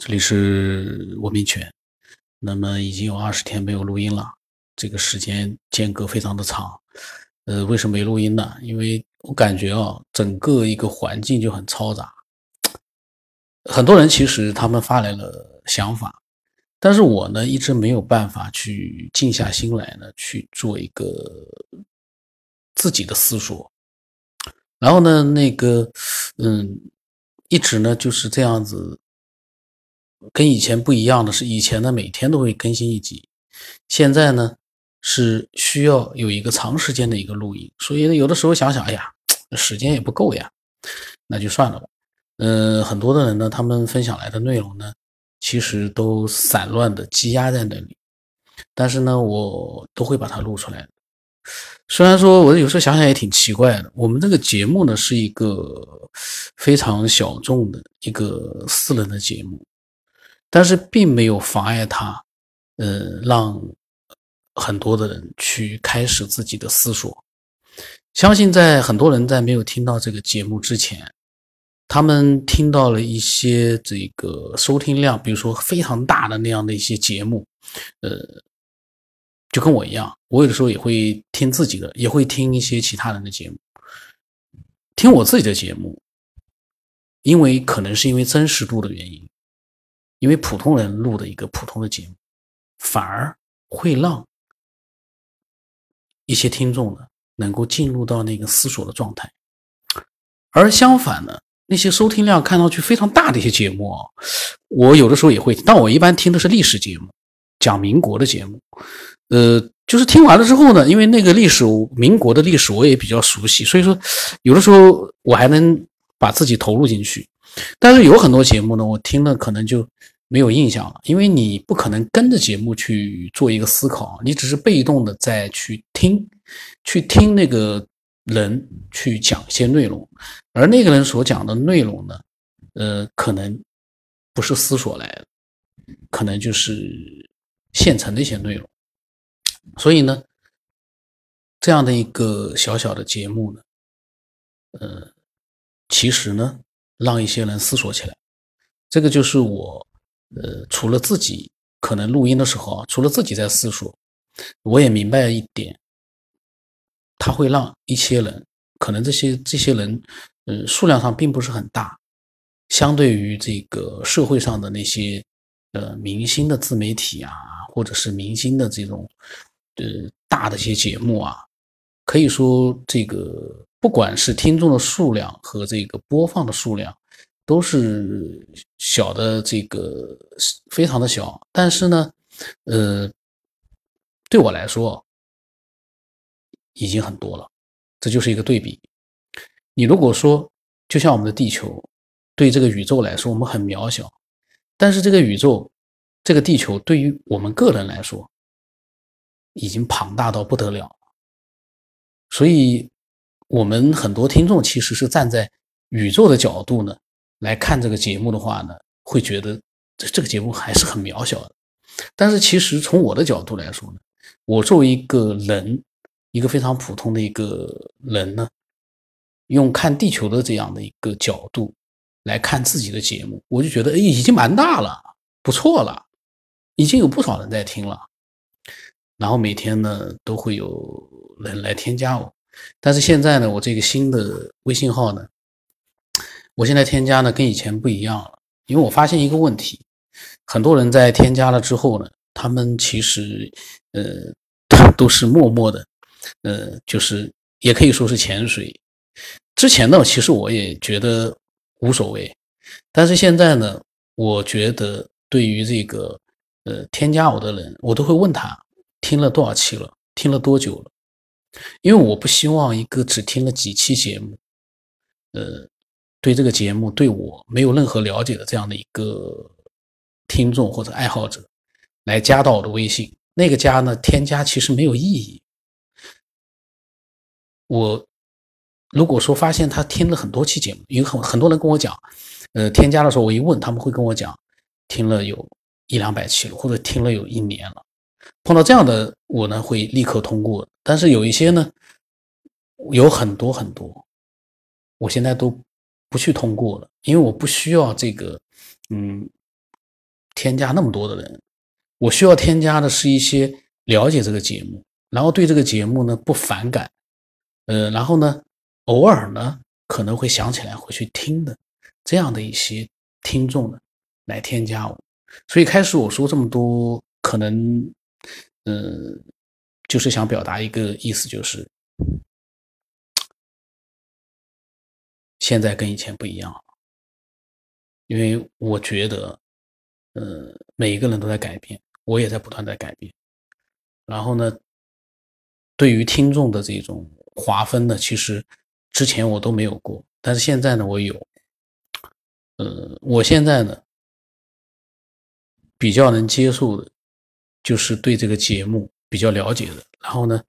这里是文明犬，那么已经有二十天没有录音了，这个时间间隔非常的长。呃，为什么没录音呢？因为我感觉啊，整个一个环境就很嘈杂。很多人其实他们发来了想法，但是我呢一直没有办法去静下心来呢去做一个自己的思索。然后呢，那个嗯，一直呢就是这样子。跟以前不一样的是，以前呢每天都会更新一集，现在呢是需要有一个长时间的一个录音，所以呢有的时候想想，哎呀，时间也不够呀，那就算了吧。嗯，很多的人呢，他们分享来的内容呢，其实都散乱的积压在那里，但是呢，我都会把它录出来。虽然说我有时候想想也挺奇怪的，我们这个节目呢是一个非常小众的一个私人的节目。但是并没有妨碍他，呃，让很多的人去开始自己的思索。相信在很多人在没有听到这个节目之前，他们听到了一些这个收听量，比如说非常大的那样的一些节目，呃，就跟我一样，我有的时候也会听自己的，也会听一些其他人的节目。听我自己的节目，因为可能是因为真实度的原因。因为普通人录的一个普通的节目，反而会让一些听众呢能够进入到那个思索的状态，而相反呢，那些收听量看上去非常大的一些节目啊，我有的时候也会，但我一般听的是历史节目，讲民国的节目，呃，就是听完了之后呢，因为那个历史民国的历史我也比较熟悉，所以说有的时候我还能把自己投入进去。但是有很多节目呢，我听了可能就没有印象了，因为你不可能跟着节目去做一个思考，你只是被动的在去听，去听那个人去讲一些内容，而那个人所讲的内容呢，呃，可能不是思索来的，可能就是现成的一些内容，所以呢，这样的一个小小的节目呢，呃，其实呢。让一些人思索起来，这个就是我，呃，除了自己可能录音的时候啊，除了自己在思索，我也明白一点，他会让一些人，可能这些这些人，嗯，数量上并不是很大，相对于这个社会上的那些，呃，明星的自媒体啊，或者是明星的这种，呃，大的一些节目啊，可以说这个。不管是听众的数量和这个播放的数量，都是小的，这个非常的小。但是呢，呃，对我来说已经很多了。这就是一个对比。你如果说，就像我们的地球，对这个宇宙来说，我们很渺小，但是这个宇宙，这个地球对于我们个人来说，已经庞大到不得了。所以。我们很多听众其实是站在宇宙的角度呢来看这个节目的话呢，会觉得这这个节目还是很渺小的。但是其实从我的角度来说呢，我作为一个人，一个非常普通的一个人呢，用看地球的这样的一个角度来看自己的节目，我就觉得哎，已经蛮大了，不错了，已经有不少人在听了。然后每天呢都会有人来添加我。但是现在呢，我这个新的微信号呢，我现在添加呢跟以前不一样了，因为我发现一个问题，很多人在添加了之后呢，他们其实呃 都是默默的，呃就是也可以说是潜水。之前呢，其实我也觉得无所谓，但是现在呢，我觉得对于这个呃添加我的人，我都会问他听了多少期了，听了多久了。因为我不希望一个只听了几期节目，呃，对这个节目对我没有任何了解的这样的一个听众或者爱好者来加到我的微信，那个加呢添加其实没有意义。我如果说发现他听了很多期节目，有很很多人跟我讲，呃，添加的时候我一问，他们会跟我讲听了有一两百期了，或者听了有一年了。碰到这样的我呢，会立刻通过。但是有一些呢，有很多很多，我现在都不去通过了，因为我不需要这个，嗯，添加那么多的人，我需要添加的是一些了解这个节目，然后对这个节目呢不反感，呃，然后呢偶尔呢可能会想起来会去听的这样的一些听众呢来添加我。所以开始我说这么多，可能，嗯，就是想表达一个意思，就是现在跟以前不一样了，因为我觉得，呃，每一个人都在改变，我也在不断在改变。然后呢，对于听众的这种划分呢，其实之前我都没有过，但是现在呢，我有。呃，我现在呢。比较能接受的，就是对这个节目比较了解的，然后呢，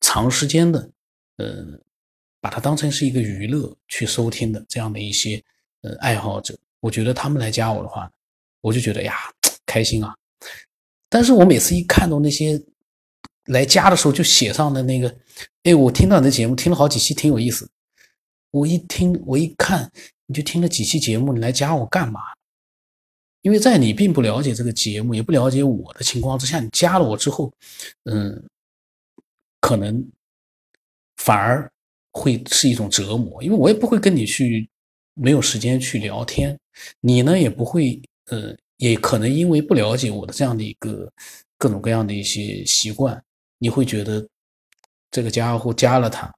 长时间的，呃，把它当成是一个娱乐去收听的这样的一些呃爱好者，我觉得他们来加我的话，我就觉得呀开心啊。但是我每次一看到那些来加的时候就写上的那个，哎，我听到你的节目听了好几期，挺有意思。我一听我一看，你就听了几期节目，你来加我干嘛？因为在你并不了解这个节目，也不了解我的情况之下，你加了我之后，嗯，可能反而会是一种折磨。因为我也不会跟你去没有时间去聊天，你呢也不会，呃，也可能因为不了解我的这样的一个各种各样的一些习惯，你会觉得这个家伙加了他，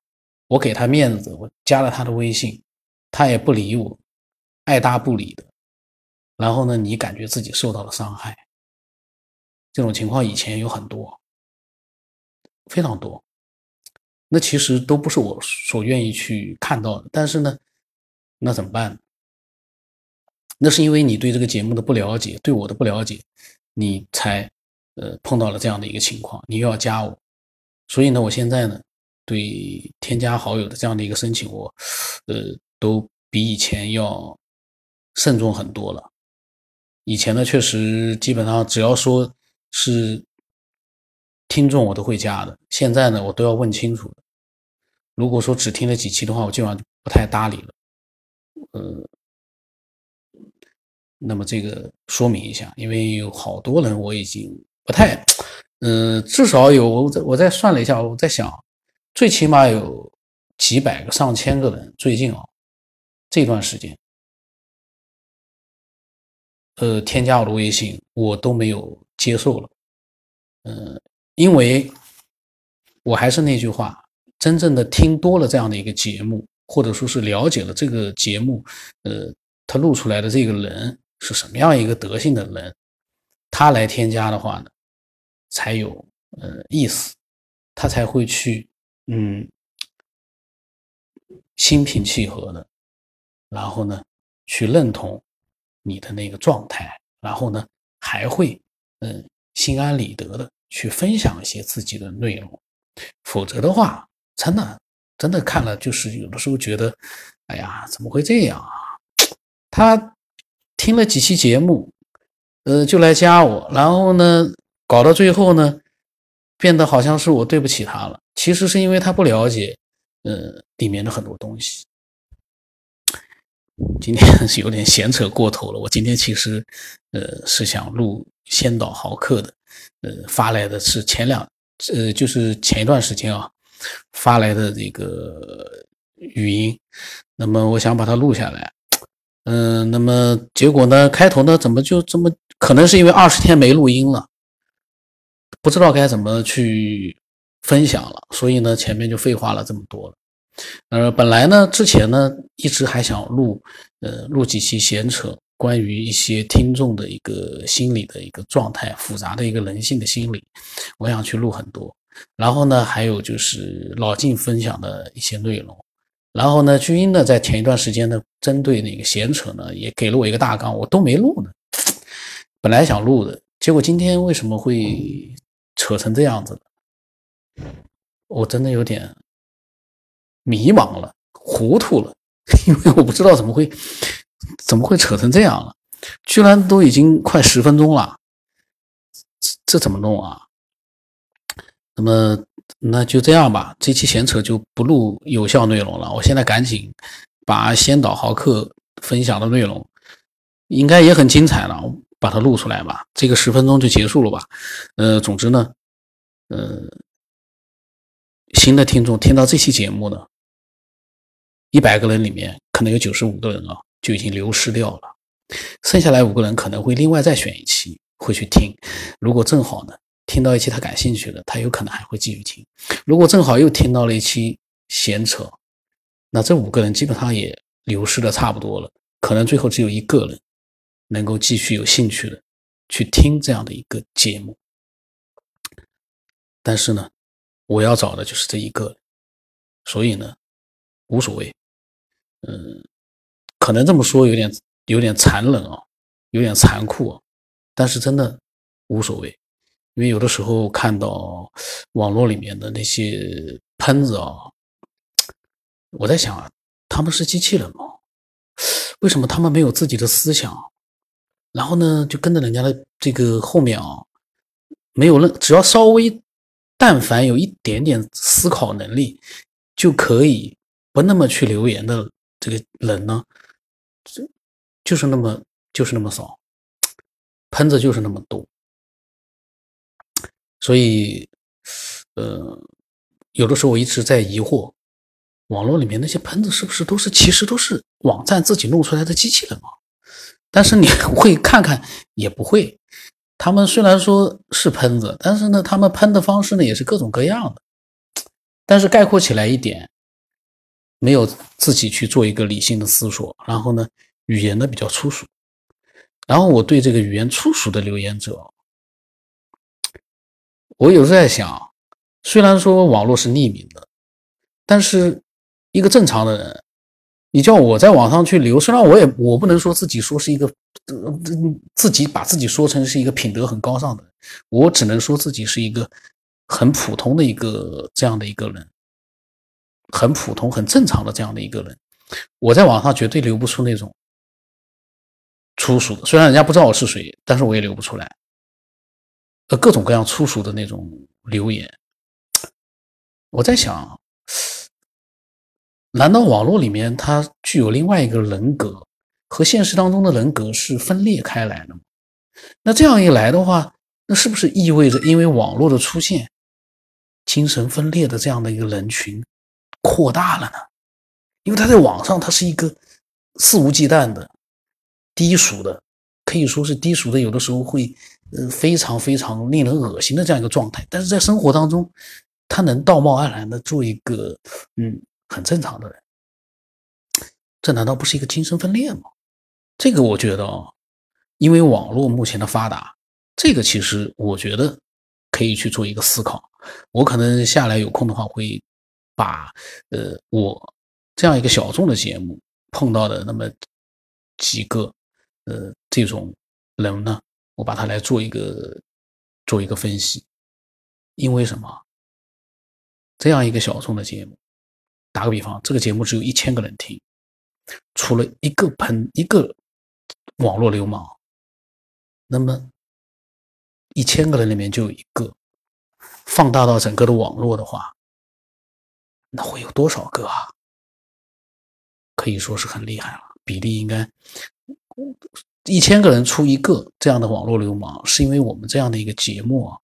我给他面子，我加了他的微信，他也不理我，爱答不理的。然后呢，你感觉自己受到了伤害，这种情况以前有很多，非常多。那其实都不是我所愿意去看到的。但是呢，那怎么办？那是因为你对这个节目的不了解，对我的不了解，你才呃碰到了这样的一个情况。你又要加我，所以呢，我现在呢，对添加好友的这样的一个申请，我呃都比以前要慎重很多了。以前呢，确实基本上只要说是听众，我都会加的。现在呢，我都要问清楚。如果说只听了几期的话，我基本上不太搭理了。呃，那么这个说明一下，因为有好多人我已经不太，嗯，至少有我我再算了一下，我在想，最起码有几百个、上千个人，最近啊这段时间。呃，添加我的微信，我都没有接受了。嗯，因为我还是那句话，真正的听多了这样的一个节目，或者说是了解了这个节目，呃，他录出来的这个人是什么样一个德性的人，他来添加的话呢，才有呃意思，他才会去嗯心平气和的，然后呢去认同。你的那个状态，然后呢，还会嗯心安理得的去分享一些自己的内容，否则的话，真的真的看了就是有的时候觉得，哎呀，怎么会这样啊？他听了几期节目，呃，就来加我，然后呢，搞到最后呢，变得好像是我对不起他了，其实是因为他不了解，呃，里面的很多东西。今天 是有点闲扯过头了。我今天其实，呃，是想录先导豪客的，呃，发来的是前两，呃，就是前一段时间啊发来的这个语音。那么我想把它录下来，嗯，那么结果呢，开头呢怎么就这么？可能是因为二十天没录音了，不知道该怎么去分享了，所以呢，前面就废话了这么多了。呃，本来呢，之前呢，一直还想录，呃，录几期闲扯，关于一些听众的一个心理的一个状态，复杂的一个人性的心理，我想去录很多。然后呢，还有就是老晋分享的一些内容。然后呢，巨英呢，在前一段时间呢，针对那个闲扯呢，也给了我一个大纲，我都没录呢。本来想录的，结果今天为什么会扯成这样子？我真的有点。迷茫了，糊涂了，因为我不知道怎么会，怎么会扯成这样了，居然都已经快十分钟了，这这怎么弄啊？那么那就这样吧，这期闲扯就不录有效内容了。我现在赶紧把先导豪客分享的内容，应该也很精彩了。把它录出来吧，这个十分钟就结束了吧。呃，总之呢，呃，新的听众听到这期节目呢，一百个人里面可能有九十五个人啊就已经流失掉了，剩下来五个人可能会另外再选一期会去听。如果正好呢听到一期他感兴趣的，他有可能还会继续听。如果正好又听到了一期闲扯，那这五个人基本上也流失的差不多了，可能最后只有一个人。能够继续有兴趣的去听这样的一个节目，但是呢，我要找的就是这一个，所以呢，无所谓。嗯，可能这么说有点有点残忍啊，有点残酷啊，但是真的无所谓，因为有的时候看到网络里面的那些喷子啊，我在想啊，他们是机器人吗？为什么他们没有自己的思想？然后呢，就跟着人家的这个后面啊，没有任只要稍微，但凡有一点点思考能力，就可以不那么去留言的这个人呢，就就是那么就是那么少，喷子就是那么多，所以，呃，有的时候我一直在疑惑，网络里面那些喷子是不是都是其实都是网站自己弄出来的机器人啊？但是你 会看看也不会，他们虽然说是喷子，但是呢，他们喷的方式呢也是各种各样的。但是概括起来一点，没有自己去做一个理性的思索，然后呢，语言呢比较粗俗。然后我对这个语言粗俗的留言者，我有时候在想，虽然说网络是匿名的，但是一个正常的人。你叫我在网上去留，虽然我也我不能说自己说是一个，呃，自己把自己说成是一个品德很高尚的人，我只能说自己是一个很普通的一个这样的一个人，很普通很正常的这样的一个人。我在网上绝对留不出那种粗俗的，虽然人家不知道我是谁，但是我也留不出来，呃，各种各样粗俗的那种留言。我在想。难道网络里面它具有另外一个人格，和现实当中的人格是分裂开来的吗？那这样一来的话，那是不是意味着因为网络的出现，精神分裂的这样的一个人群扩大了呢？因为他在网上他是一个肆无忌惮的、低俗的，可以说是低俗的，有的时候会呃非常非常令人恶心的这样一个状态。但是在生活当中，他能道貌岸然的做一个嗯。很正常的人，这难道不是一个精神分裂吗？这个我觉得啊，因为网络目前的发达，这个其实我觉得可以去做一个思考。我可能下来有空的话，会把呃我这样一个小众的节目碰到的那么几个呃这种人呢，我把它来做一个做一个分析。因为什么？这样一个小众的节目。打个比方，这个节目只有一千个人听，除了一个喷一个网络流氓，那么一千个人里面就有一个，放大到整个的网络的话，那会有多少个啊？可以说是很厉害了，比例应该一千个人出一个这样的网络流氓，是因为我们这样的一个节目啊，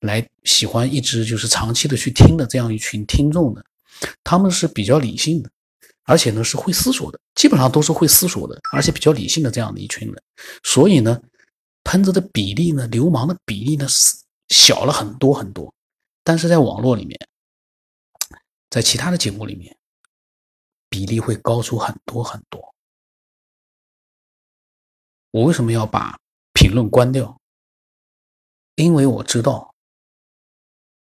来喜欢一直就是长期的去听的这样一群听众的。他们是比较理性的，而且呢是会思索的，基本上都是会思索的，而且比较理性的这样的一群人。所以呢，喷子的比例呢，流氓的比例呢是小了很多很多。但是在网络里面，在其他的节目里面，比例会高出很多很多。我为什么要把评论关掉？因为我知道，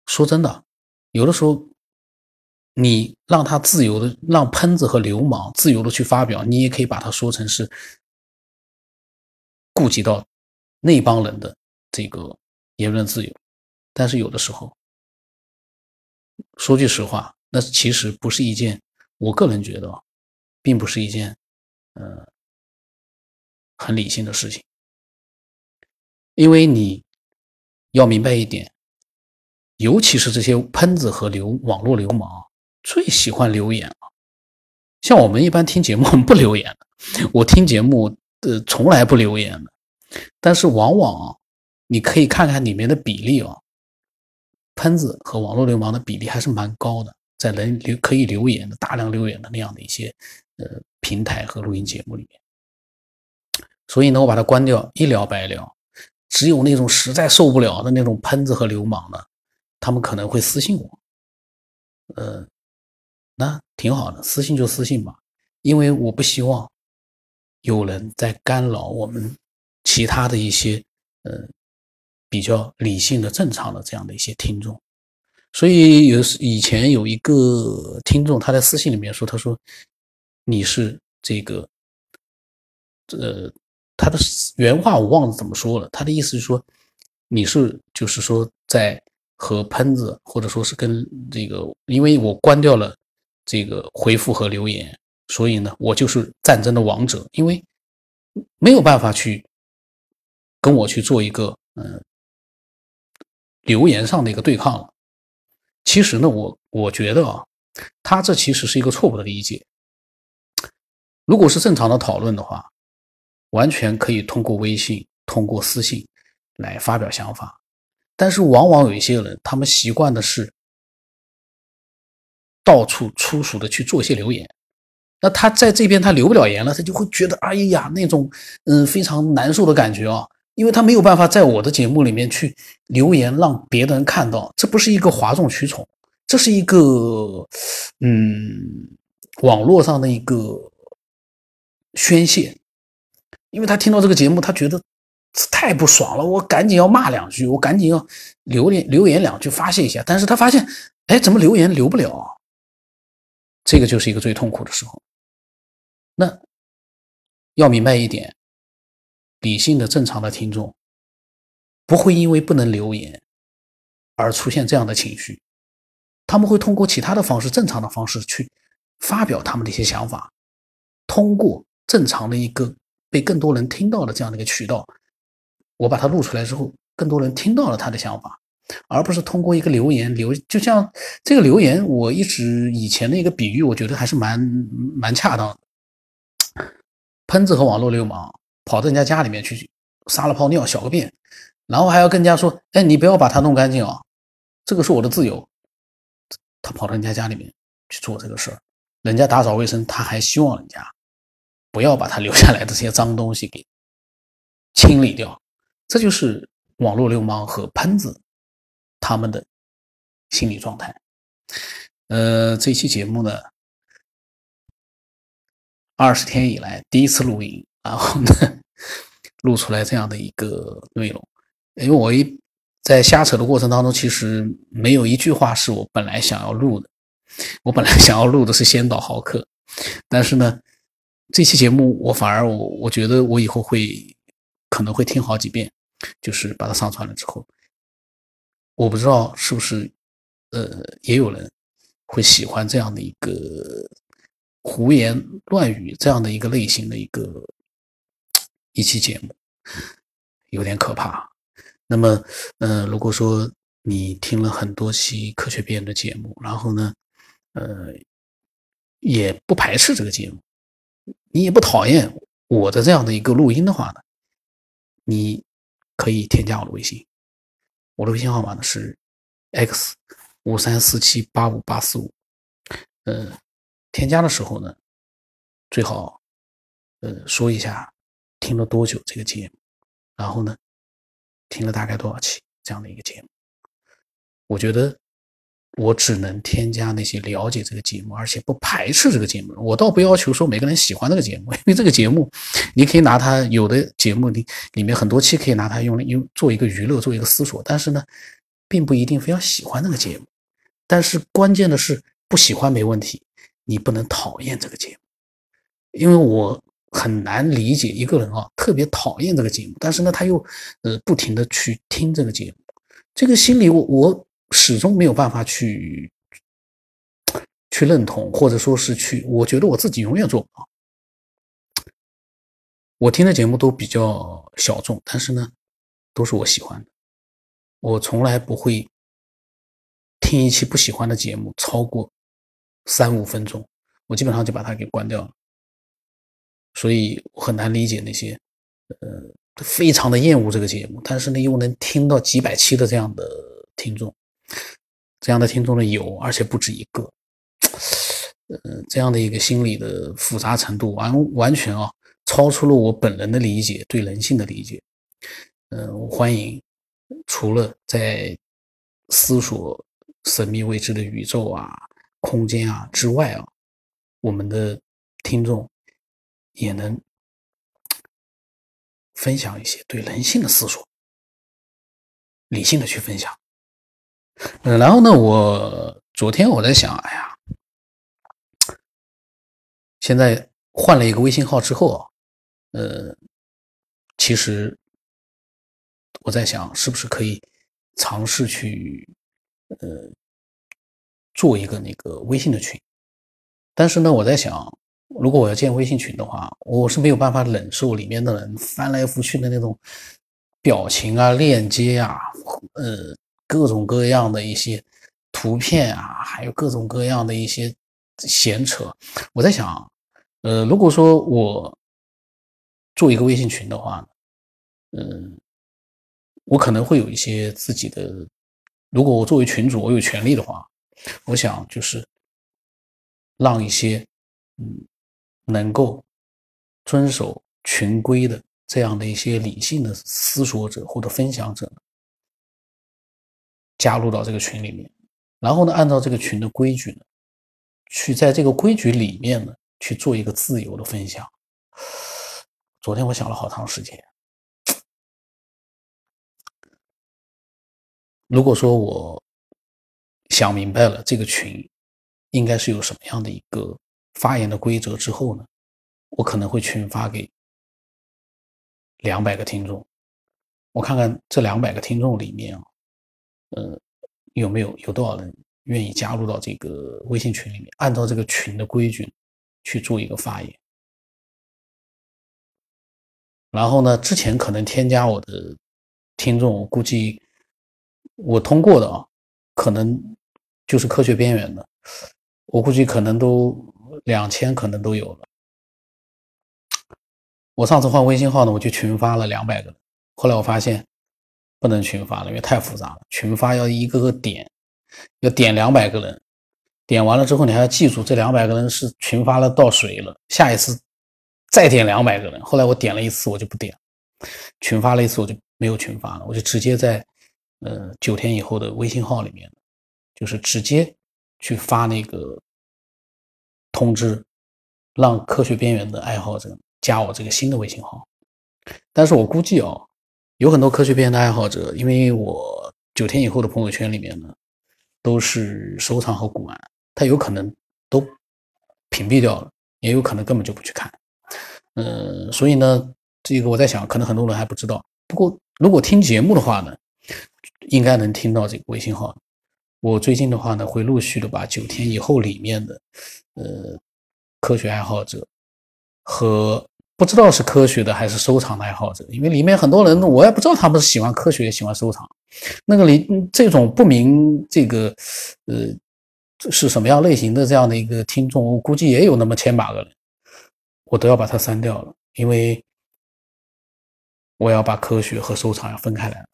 说真的，有的时候。你让他自由的，让喷子和流氓自由的去发表，你也可以把它说成是顾及到那帮人的这个言论自由。但是有的时候，说句实话，那其实不是一件，我个人觉得，并不是一件，呃，很理性的事情。因为你要明白一点，尤其是这些喷子和流网络流氓。最喜欢留言了，像我们一般听节目，不留言的。我听节目，呃，从来不留言的。但是往往啊，你可以看看里面的比例啊，喷子和网络流氓的比例还是蛮高的，在能留可以留言的大量留言的那样的一些呃平台和录音节目里面。所以呢，我把它关掉，一了百了。只有那种实在受不了的那种喷子和流氓呢，他们可能会私信我。呃，那挺好的，私信就私信吧，因为我不希望有人在干扰我们其他的一些呃比较理性的、正常的这样的一些听众。所以有以前有一个听众他在私信里面说，他说你是这个呃。他的原话我忘了怎么说了，他的意思是说，你是就是说在和喷子或者说是跟这个，因为我关掉了这个回复和留言，所以呢，我就是战争的王者，因为没有办法去跟我去做一个嗯留言上的一个对抗了。其实呢，我我觉得啊，他这其实是一个错误的理解。如果是正常的讨论的话。完全可以通过微信、通过私信来发表想法，但是往往有一些人，他们习惯的是到处粗俗的去做一些留言。那他在这边他留不了言了，他就会觉得哎呀那种嗯非常难受的感觉啊，因为他没有办法在我的节目里面去留言，让别的人看到，这不是一个哗众取宠，这是一个嗯网络上的一个宣泄。因为他听到这个节目，他觉得太不爽了，我赶紧要骂两句，我赶紧要留言留言两句发泄一下。但是他发现，哎，怎么留言留不了？这个就是一个最痛苦的时候。那要明白一点，理性的正常的听众不会因为不能留言而出现这样的情绪，他们会通过其他的方式，正常的方式去发表他们的一些想法，通过正常的一个。被更多人听到的这样的一个渠道，我把它录出来之后，更多人听到了他的想法，而不是通过一个留言留。就像这个留言，我一直以前的一个比喻，我觉得还是蛮蛮恰当的。喷子和网络流氓跑到人家家里面去撒了泡尿、小个便，然后还要跟人家说：“哎，你不要把它弄干净啊，这个是我的自由。”他跑到人家家里面去做这个事儿，人家打扫卫生，他还希望人家。不要把他留下来的这些脏东西给清理掉，这就是网络流氓和喷子他们的心理状态。呃，这期节目呢，二十天以来第一次录音，然后呢，录出来这样的一个内容。因为我一在瞎扯的过程当中，其实没有一句话是我本来想要录的。我本来想要录的是先导豪客，但是呢。这期节目我反而我我觉得我以后会可能会听好几遍，就是把它上传了之后，我不知道是不是呃也有人会喜欢这样的一个胡言乱语这样的一个类型的一个一期节目，有点可怕。那么呃如果说你听了很多期科学辩论的节目，然后呢呃也不排斥这个节目。你也不讨厌我的这样的一个录音的话呢，你可以添加我的微信，我的微信号码呢是 x 五三四七八五八四五。呃，添加的时候呢，最好呃说一下听了多久这个节目，然后呢听了大概多少期这样的一个节目，我觉得。我只能添加那些了解这个节目，而且不排斥这个节目。我倒不要求说每个人喜欢这个节目，因为这个节目，你可以拿它有的节目里里面很多期可以拿它用来用做一个娱乐，做一个思索。但是呢，并不一定非要喜欢那个节目。但是关键的是不喜欢没问题，你不能讨厌这个节目。因为我很难理解一个人啊，特别讨厌这个节目，但是呢他又呃不停的去听这个节目，这个心理我我。始终没有办法去去认同，或者说是去，我觉得我自己永远做不到。我听的节目都比较小众，但是呢，都是我喜欢的。我从来不会听一期不喜欢的节目超过三五分钟，我基本上就把它给关掉了。所以我很难理解那些呃非常的厌恶这个节目，但是呢又能听到几百期的这样的听众，这样的听众呢有，而且不止一个。呃，这样的一个心理的复杂程度，完完全啊，超出了我本人的理解，对人性的理解。嗯，我欢迎除了在思索神秘未知的宇宙啊、空间啊之外啊，我们的听众也能分享一些对人性的思索，理性的去分享。嗯，然后呢，我昨天我在想，哎呀。现在换了一个微信号之后啊，呃，其实我在想，是不是可以尝试去呃做一个那个微信的群？但是呢，我在想，如果我要建微信群的话，我是没有办法忍受里面的人翻来覆去的那种表情啊、链接啊、呃各种各样的一些图片啊，还有各种各样的一些闲扯。我在想。呃，如果说我做一个微信群的话，嗯，我可能会有一些自己的。如果我作为群主，我有权利的话，我想就是让一些嗯能够遵守群规的这样的一些理性的思索者或者分享者加入到这个群里面，然后呢，按照这个群的规矩呢，去在这个规矩里面呢。去做一个自由的分享。昨天我想了好长时间。如果说我想明白了这个群应该是有什么样的一个发言的规则之后呢，我可能会群发给两百个听众，我看看这两百个听众里面啊，呃，有没有有多少人愿意加入到这个微信群里面，按照这个群的规矩。去做一个发言，然后呢，之前可能添加我的听众，我估计我通过的啊，可能就是科学边缘的，我估计可能都两千，可能都有了。我上次换微信号呢，我就群发了两百个，后来我发现不能群发了，因为太复杂了，群发要一个个点，要点两百个人。点完了之后，你还要记住这两百个人是群发了到谁了。下一次再点两百个人。后来我点了一次，我就不点群发了一次，我就没有群发了，我就直接在呃九天以后的微信号里面，就是直接去发那个通知，让科学边缘的爱好者加我这个新的微信号。但是我估计哦，有很多科学片的爱好者，因为我九天以后的朋友圈里面呢，都是收藏和古玩。他有可能都屏蔽掉了，也有可能根本就不去看。嗯，所以呢，这个我在想，可能很多人还不知道。不过，如果听节目的话呢，应该能听到这个微信号。我最近的话呢，会陆续的把九天以后里面的呃科学爱好者和不知道是科学的还是收藏的爱好者，因为里面很多人我也不知道他们是喜欢科学喜欢收藏，那个里这种不明这个呃。是什么样类型的这样的一个听众，我估计也有那么千把个人，我都要把它删掉了，因为我要把科学和收藏要分开来了。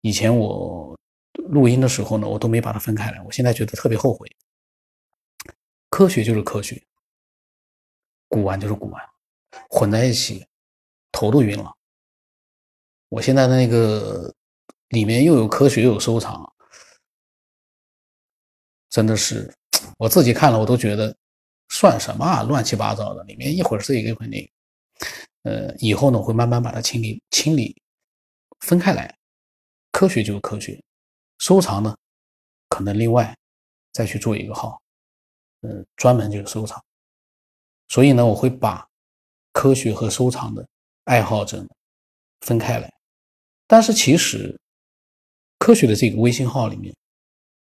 以前我录音的时候呢，我都没把它分开来，我现在觉得特别后悔。科学就是科学，古玩就是古玩，混在一起，头都晕了。我现在的那个里面又有科学又有收藏。真的是，我自己看了，我都觉得算什么啊，乱七八糟的，里面一会儿是一个，一会儿那。呃，以后呢，我会慢慢把它清理、清理、分开来。科学就是科学，收藏呢，可能另外再去做一个号，嗯，专门就是收藏。所以呢，我会把科学和收藏的爱好者分开来。但是其实，科学的这个微信号里面，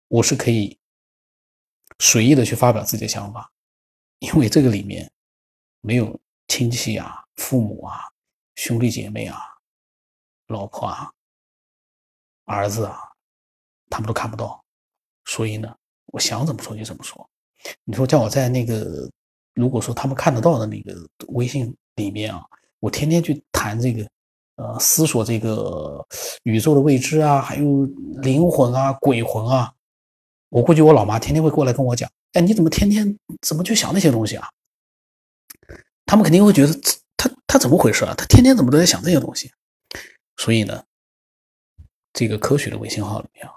我是可以。随意的去发表自己的想法，因为这个里面没有亲戚啊、父母啊、兄弟姐妹啊、老婆啊、儿子啊，他们都看不到，所以呢，我想怎么说就怎么说。你说叫我在那个，如果说他们看得到的那个微信里面啊，我天天去谈这个呃，思索这个宇宙的未知啊，还有灵魂啊、鬼魂啊。我估计我老妈天天会过来跟我讲：“哎，你怎么天天怎么去想那些东西啊？”他们肯定会觉得他他怎么回事啊？他天天怎么都在想这些东西？所以呢，这个科学的微信号里面啊，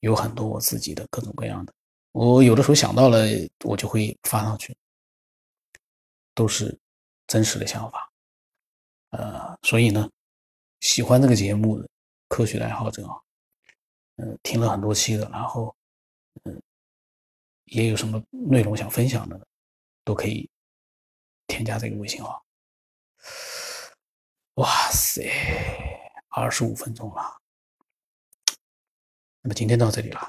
有很多我自己的各种各样的，我有的时候想到了，我就会发上去，都是真实的想法。呃，所以呢，喜欢这个节目的科学爱好者啊，嗯，听了很多期的，然后嗯，也有什么内容想分享的，都可以添加这个微信号。哇塞，二十五分钟了，那么今天到这里了。